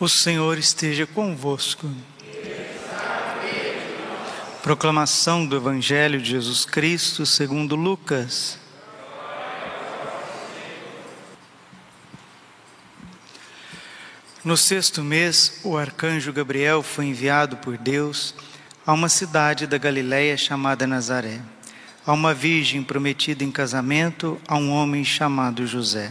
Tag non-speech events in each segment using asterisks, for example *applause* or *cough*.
O Senhor esteja convosco. Proclamação do Evangelho de Jesus Cristo segundo Lucas. No sexto mês, o arcanjo Gabriel foi enviado por Deus a uma cidade da Galiléia chamada Nazaré, a uma virgem prometida em casamento a um homem chamado José.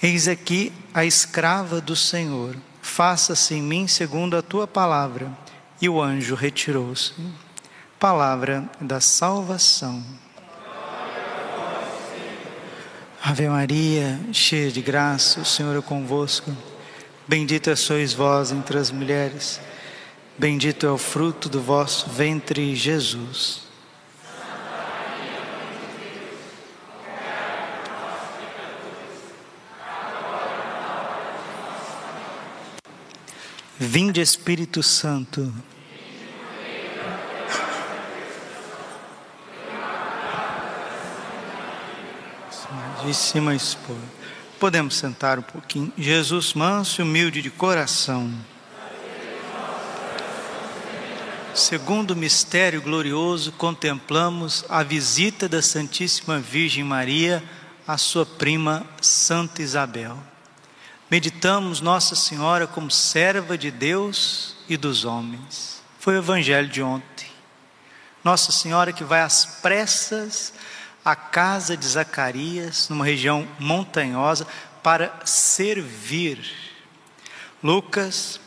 Eis aqui a escrava do Senhor, faça-se em mim segundo a tua palavra. E o anjo retirou-se. Palavra da salvação. Ave Maria, cheia de graça, o Senhor é convosco. Bendita sois vós entre as mulheres, bendito é o fruto do vosso ventre, Jesus. Vinde Espírito Santo. Cima expor. Podemos sentar um pouquinho. Jesus manso e humilde de coração. Segundo mistério glorioso, contemplamos a visita da Santíssima Virgem Maria à sua prima Santa Isabel. Meditamos Nossa Senhora como serva de Deus e dos homens. Foi o evangelho de ontem. Nossa Senhora que vai às pressas à casa de Zacarias, numa região montanhosa, para servir. Lucas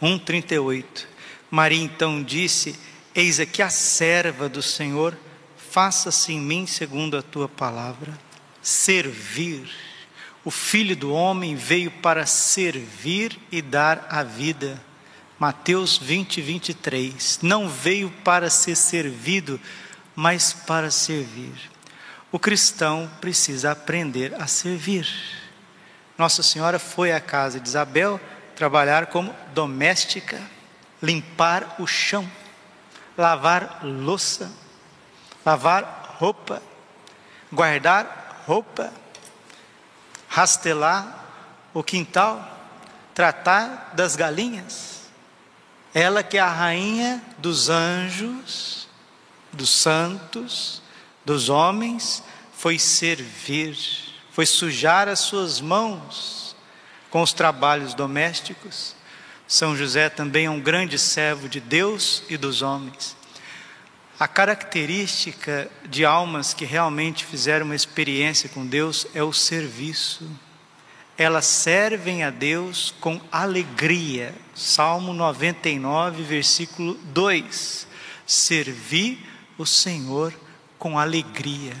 1:38. Maria então disse: Eis aqui a serva do Senhor, faça-se em mim segundo a tua palavra. Servir o Filho do Homem veio para servir e dar a vida. Mateus 20, 23. Não veio para ser servido, mas para servir. O cristão precisa aprender a servir. Nossa Senhora foi à casa de Isabel trabalhar como doméstica, limpar o chão, lavar louça, lavar roupa, guardar roupa rastelar o quintal, tratar das galinhas. Ela que é a rainha dos anjos, dos santos, dos homens, foi servir, foi sujar as suas mãos com os trabalhos domésticos. São José também é um grande servo de Deus e dos homens. A característica de almas que realmente fizeram uma experiência com Deus é o serviço. Elas servem a Deus com alegria. Salmo 99, versículo 2. Servir o Senhor com alegria.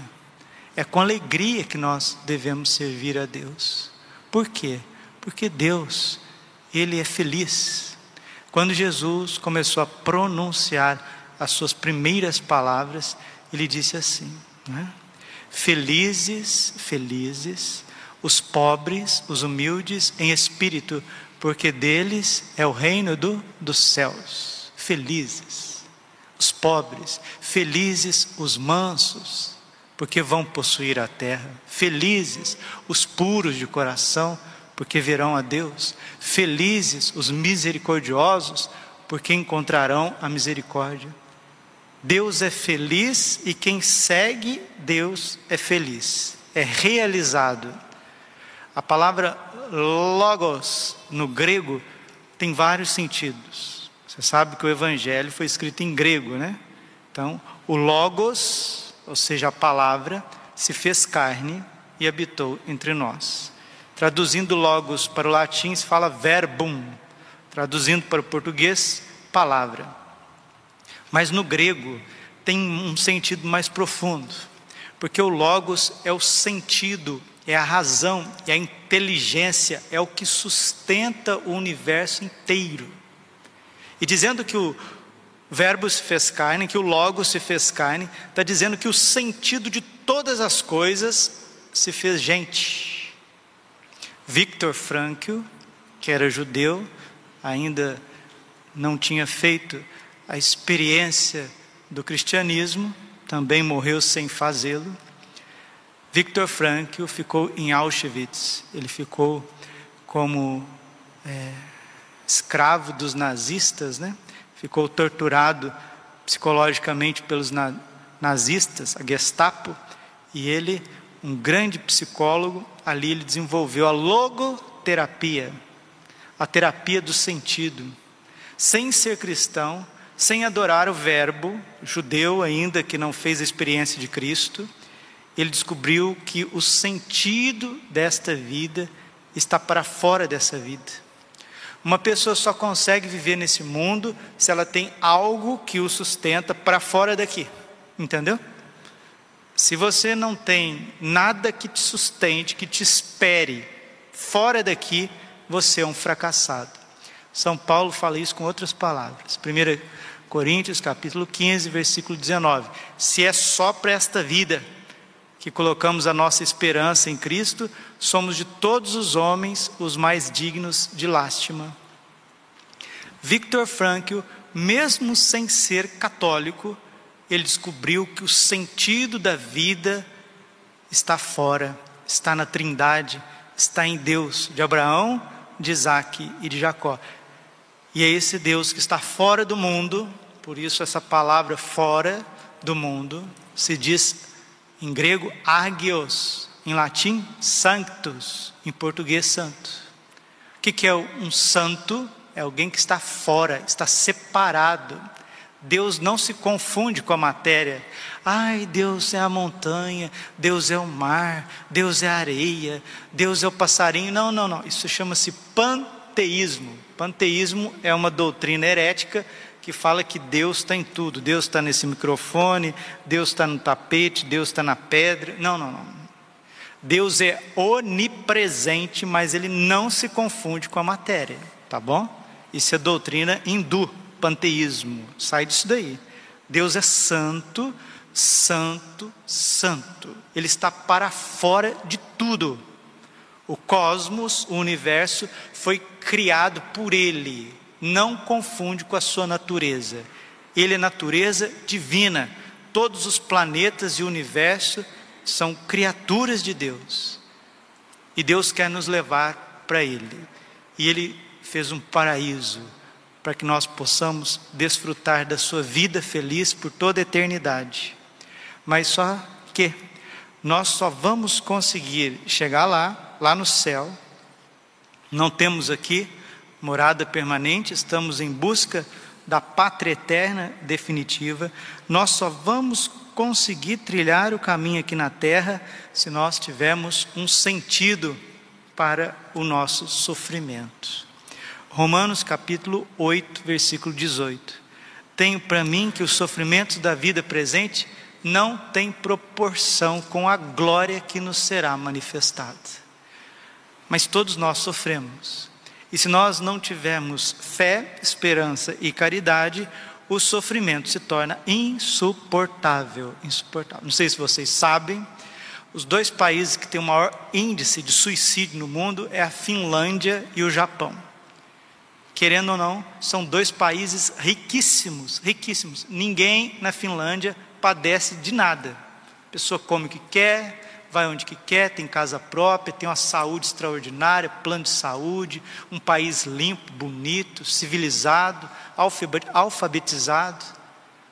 É com alegria que nós devemos servir a Deus. Por quê? Porque Deus, Ele é feliz. Quando Jesus começou a pronunciar as suas primeiras palavras, ele disse assim: né? Felizes, felizes, os pobres, os humildes em espírito, porque deles é o reino do, dos céus. Felizes. os pobres, felizes os mansos, porque vão possuir a terra, felizes os puros de coração, porque verão a Deus, felizes os misericordiosos, porque encontrarão a misericórdia. Deus é feliz e quem segue Deus é feliz, é realizado. A palavra logos no grego tem vários sentidos. Você sabe que o evangelho foi escrito em grego, né? Então, o logos, ou seja, a palavra, se fez carne e habitou entre nós. Traduzindo logos para o latim, se fala verbum. Traduzindo para o português, palavra. Mas no grego tem um sentido mais profundo, porque o logos é o sentido, é a razão, é a inteligência, é o que sustenta o universo inteiro. E dizendo que o verbo se fez carne, que o logos se fez carne, está dizendo que o sentido de todas as coisas se fez gente. Victor Frankl, que era judeu, ainda não tinha feito a experiência do cristianismo, também morreu sem fazê-lo. Viktor Frankl ficou em Auschwitz, ele ficou como é, escravo dos nazistas, né? ficou torturado psicologicamente pelos na, nazistas, a Gestapo, e ele, um grande psicólogo, ali ele desenvolveu a logoterapia, a terapia do sentido. Sem ser cristão, sem adorar o Verbo, judeu ainda que não fez a experiência de Cristo, ele descobriu que o sentido desta vida está para fora dessa vida. Uma pessoa só consegue viver nesse mundo se ela tem algo que o sustenta para fora daqui, entendeu? Se você não tem nada que te sustente, que te espere fora daqui, você é um fracassado. São Paulo fala isso com outras palavras. 1 Coríntios capítulo 15, versículo 19. Se é só para esta vida que colocamos a nossa esperança em Cristo, somos de todos os homens os mais dignos de lástima. Victor Frankl, mesmo sem ser católico, ele descobriu que o sentido da vida está fora, está na Trindade, está em Deus, de Abraão, de Isaac e de Jacó. E é esse Deus que está fora do mundo, por isso essa palavra fora do mundo se diz em grego agios, em latim sanctus, em português santo. O que é um santo? É alguém que está fora, está separado. Deus não se confunde com a matéria. Ai, Deus é a montanha, Deus é o mar, Deus é a areia, Deus é o passarinho. Não, não, não. Isso chama-se panteísmo. Panteísmo é uma doutrina herética que fala que Deus está em tudo. Deus está nesse microfone, Deus está no tapete, Deus está na pedra. Não, não, não. Deus é onipresente, mas ele não se confunde com a matéria, tá bom? Isso é doutrina hindu, panteísmo. Sai disso daí. Deus é santo, santo, santo. Ele está para fora de tudo. O cosmos, o universo, foi criado por Ele, não confunde com a sua natureza. Ele é natureza divina. Todos os planetas e o universo são criaturas de Deus. E Deus quer nos levar para Ele. E Ele fez um paraíso para que nós possamos desfrutar da Sua vida feliz por toda a eternidade. Mas só que nós só vamos conseguir chegar lá lá no céu. Não temos aqui morada permanente, estamos em busca da pátria eterna definitiva. Nós só vamos conseguir trilhar o caminho aqui na terra se nós tivermos um sentido para o nosso sofrimento. Romanos capítulo 8, versículo 18. Tenho para mim que os sofrimentos da vida presente não têm proporção com a glória que nos será manifestada mas todos nós sofremos. E se nós não tivermos fé, esperança e caridade, o sofrimento se torna insuportável, insuportável. Não sei se vocês sabem, os dois países que têm o maior índice de suicídio no mundo é a Finlândia e o Japão. querendo ou não, são dois países riquíssimos, riquíssimos. Ninguém na Finlândia padece de nada. A pessoa come o que quer, vai onde que quer, tem casa própria, tem uma saúde extraordinária, plano de saúde, um país limpo, bonito, civilizado, alfabetizado.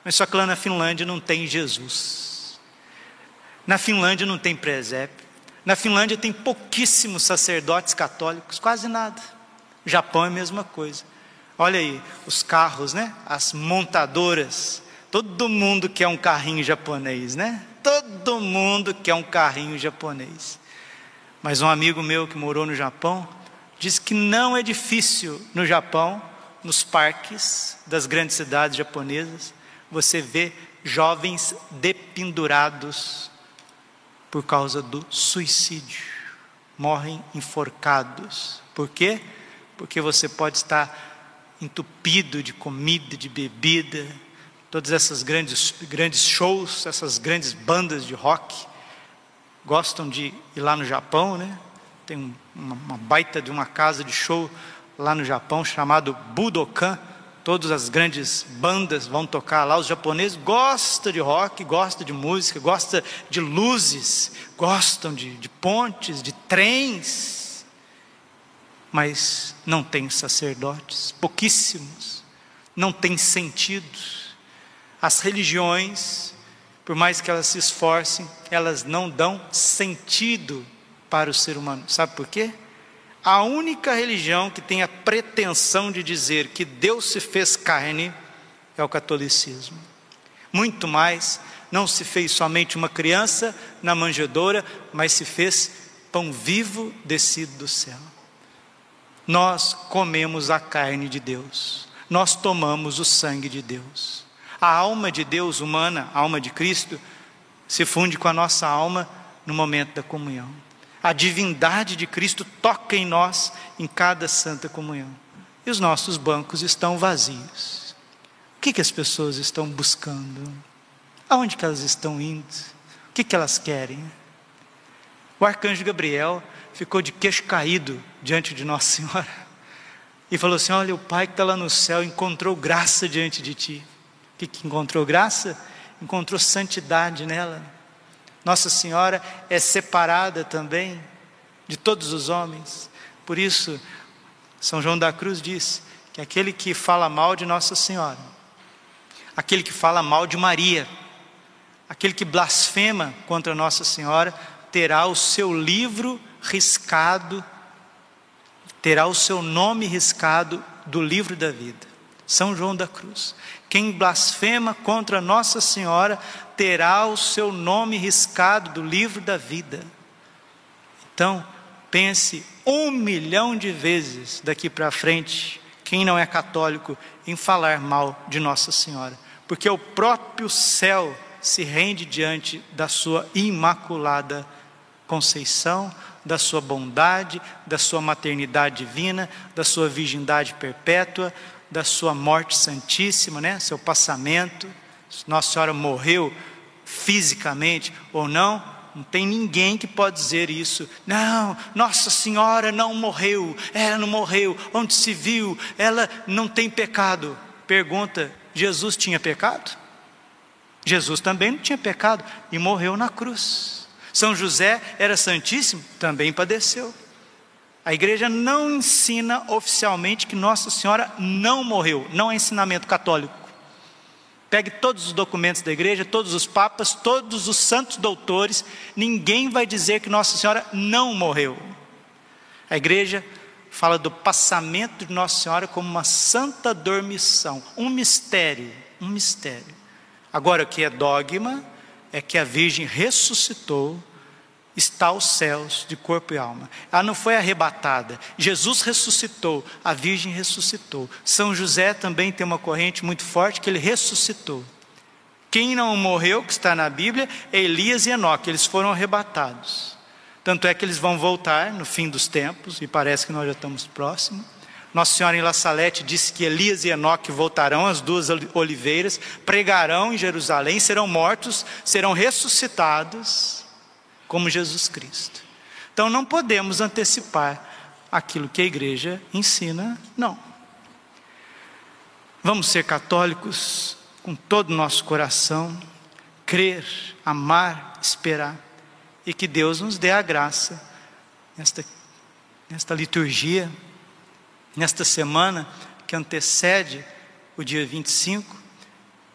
Mas só que lá na Finlândia não tem Jesus. Na Finlândia não tem presépio. Na Finlândia tem pouquíssimos sacerdotes católicos, quase nada. Japão é a mesma coisa. Olha aí, os carros, né? As montadoras. Todo mundo quer um carrinho japonês, né? Todo mundo quer um carrinho japonês. Mas um amigo meu que morou no Japão disse que não é difícil no Japão, nos parques das grandes cidades japonesas, você vê jovens dependurados por causa do suicídio. Morrem enforcados. Por quê? porque você pode estar entupido de comida, de bebida, todas essas grandes, grandes shows, essas grandes bandas de rock, gostam de ir lá no Japão, né? Tem uma, uma baita de uma casa de show lá no Japão chamado Budokan. Todas as grandes bandas vão tocar lá. Os japoneses gostam de rock, gostam de música, gostam de luzes, gostam de, de pontes, de trens mas não tem sacerdotes, pouquíssimos, não tem sentido. As religiões, por mais que elas se esforcem, elas não dão sentido para o ser humano. Sabe por quê? A única religião que tem a pretensão de dizer que Deus se fez carne é o catolicismo. Muito mais, não se fez somente uma criança na manjedoura, mas se fez pão vivo descido do céu nós comemos a carne de Deus, nós tomamos o sangue de Deus. A alma de Deus humana, a alma de Cristo, se funde com a nossa alma no momento da comunhão. A divindade de Cristo toca em nós em cada santa comunhão. E os nossos bancos estão vazios. O que, que as pessoas estão buscando? Aonde que elas estão indo? O que, que elas querem? O arcanjo Gabriel ficou de queixo caído diante de Nossa Senhora *laughs* e falou assim: Olha, o Pai que está lá no céu encontrou graça diante de ti. Que, que encontrou graça? Encontrou santidade nela. Nossa Senhora é separada também de todos os homens. Por isso, São João da Cruz diz que aquele que fala mal de Nossa Senhora, aquele que fala mal de Maria, aquele que blasfema contra Nossa Senhora, terá o seu livro riscado, terá o seu nome riscado do livro da vida. São João da Cruz. Quem blasfema contra Nossa Senhora terá o seu nome riscado do livro da vida. Então, pense um milhão de vezes daqui para frente, quem não é católico, em falar mal de Nossa Senhora, porque o próprio céu se rende diante da sua imaculada conceição, da sua bondade, da sua maternidade divina, da sua virgindade perpétua, da sua morte santíssima, né? seu passamento. Nossa Senhora morreu fisicamente ou não, não tem ninguém que pode dizer isso. Não, Nossa Senhora não morreu, ela não morreu. Onde se viu, ela não tem pecado. Pergunta: Jesus tinha pecado? Jesus também não tinha pecado e morreu na cruz. São José era santíssimo, também padeceu. A igreja não ensina oficialmente que Nossa Senhora não morreu, não é ensinamento católico. Pegue todos os documentos da igreja, todos os papas, todos os santos doutores, ninguém vai dizer que Nossa Senhora não morreu. A igreja fala do passamento de Nossa Senhora como uma santa dormição, um mistério, um mistério. Agora, o que é dogma é que a Virgem ressuscitou, está aos céus de corpo e alma. Ela não foi arrebatada. Jesus ressuscitou, a Virgem ressuscitou. São José também tem uma corrente muito forte que ele ressuscitou. Quem não morreu, que está na Bíblia, é Elias e Enoque, eles foram arrebatados. Tanto é que eles vão voltar no fim dos tempos, e parece que nós já estamos próximos. Nossa Senhora em La Salete disse que Elias e Enoque voltarão às duas oliveiras, pregarão em Jerusalém, serão mortos, serão ressuscitados como Jesus Cristo. Então não podemos antecipar aquilo que a igreja ensina, não. Vamos ser católicos com todo o nosso coração, crer, amar, esperar, e que Deus nos dê a graça nesta, nesta liturgia, nesta semana que antecede o dia 25,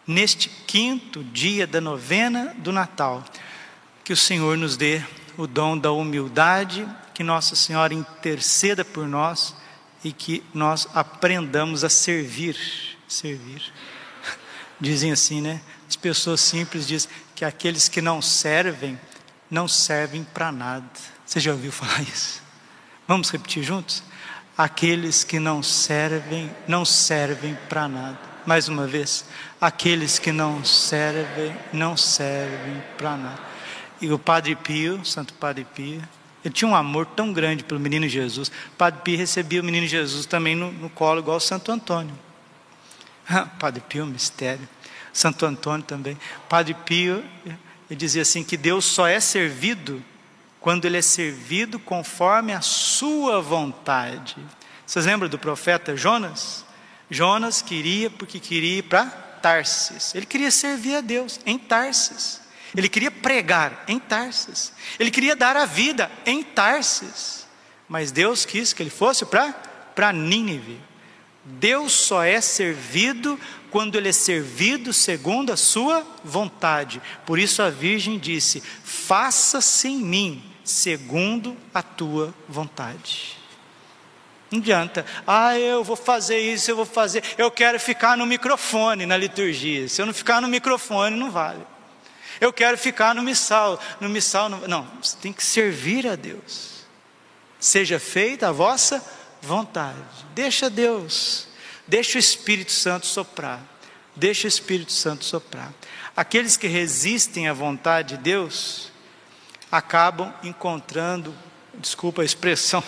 neste quinto dia da novena do Natal, que o Senhor nos dê o dom da humildade, que Nossa Senhora interceda por nós e que nós aprendamos a servir servir. *laughs* Dizem assim, né? As pessoas simples dizem que aqueles que não servem, não servem para nada. Você já ouviu falar isso? Vamos repetir juntos? Aqueles que não servem, não servem para nada. Mais uma vez, aqueles que não servem, não servem para nada. E o Padre Pio, Santo Padre Pio, ele tinha um amor tão grande pelo menino Jesus. O Padre Pio recebia o menino Jesus também no, no colo, igual Santo Antônio. *laughs* Padre Pio, mistério. Santo Antônio também. Padre Pio, ele dizia assim: que Deus só é servido quando ele é servido conforme a sua vontade. Vocês lembram do profeta Jonas? Jonas queria porque queria ir para Tarsis. Ele queria servir a Deus em Tarsis. Ele queria pregar em Tarsis. Ele queria dar a vida em Tarsis. Mas Deus quis que ele fosse para Nínive. Deus só é servido quando ele é servido segundo a sua vontade. Por isso a Virgem disse: Faça-se em mim segundo a tua vontade. Não adianta, ah, eu vou fazer isso, eu vou fazer, eu quero ficar no microfone na liturgia. Se eu não ficar no microfone, não vale. Eu quero ficar no missal, no missal, não, não você tem que servir a Deus. Seja feita a vossa vontade. Deixa Deus, deixa o Espírito Santo soprar. Deixa o Espírito Santo soprar. Aqueles que resistem à vontade de Deus acabam encontrando, desculpa a expressão,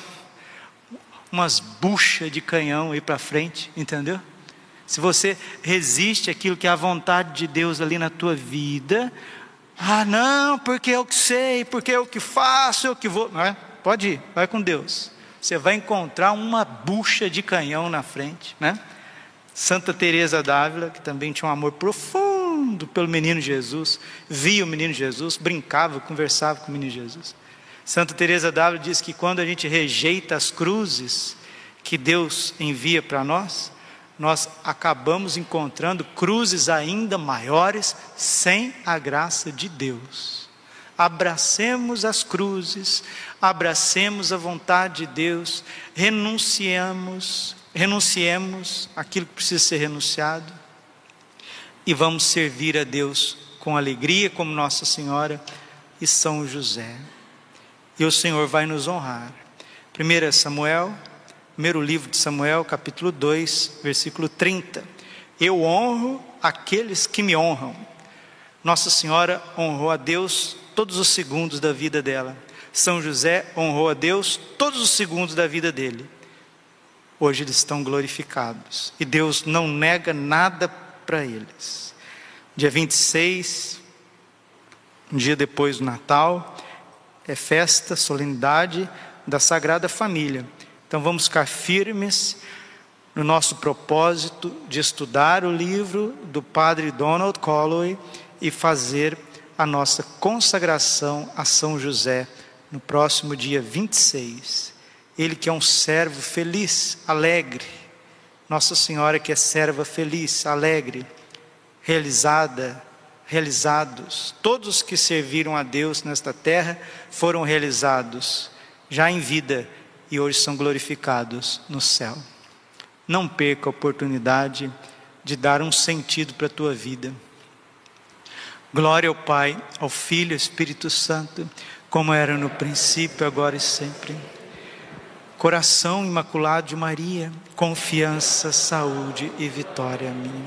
*laughs* umas buchas de canhão aí para frente, entendeu? Se você resiste àquilo que é a vontade de Deus ali na tua vida, ah, não, porque eu que sei, porque eu que faço, eu que vou. É? Pode ir, vai com Deus você vai encontrar uma bucha de canhão na frente, né? Santa Teresa d'Ávila, que também tinha um amor profundo pelo menino Jesus, via o menino Jesus, brincava, conversava com o menino Jesus. Santa Teresa d'Ávila diz que quando a gente rejeita as cruzes que Deus envia para nós, nós acabamos encontrando cruzes ainda maiores sem a graça de Deus abracemos as cruzes, abracemos a vontade de Deus, renunciemos, renunciemos aquilo que precisa ser renunciado e vamos servir a Deus com alegria, como Nossa Senhora e São José. E o Senhor vai nos honrar. 1 Samuel, primeiro livro de Samuel, capítulo 2, versículo 30. Eu honro aqueles que me honram. Nossa Senhora honrou a Deus todos os segundos da vida dela. São José honrou a Deus todos os segundos da vida dele. Hoje eles estão glorificados e Deus não nega nada para eles. Dia 26, um dia depois do Natal, é festa, solenidade da Sagrada Família. Então vamos ficar firmes no nosso propósito de estudar o livro do Padre Donald Colloway e fazer a nossa consagração a São José no próximo dia 26. Ele que é um servo feliz, alegre. Nossa Senhora que é serva feliz, alegre, realizada, realizados. Todos que serviram a Deus nesta terra foram realizados já em vida e hoje são glorificados no céu. Não perca a oportunidade de dar um sentido para a tua vida. Glória ao Pai, ao Filho e ao Espírito Santo, como era no princípio, agora e sempre. Coração imaculado de Maria, confiança, saúde e vitória minha.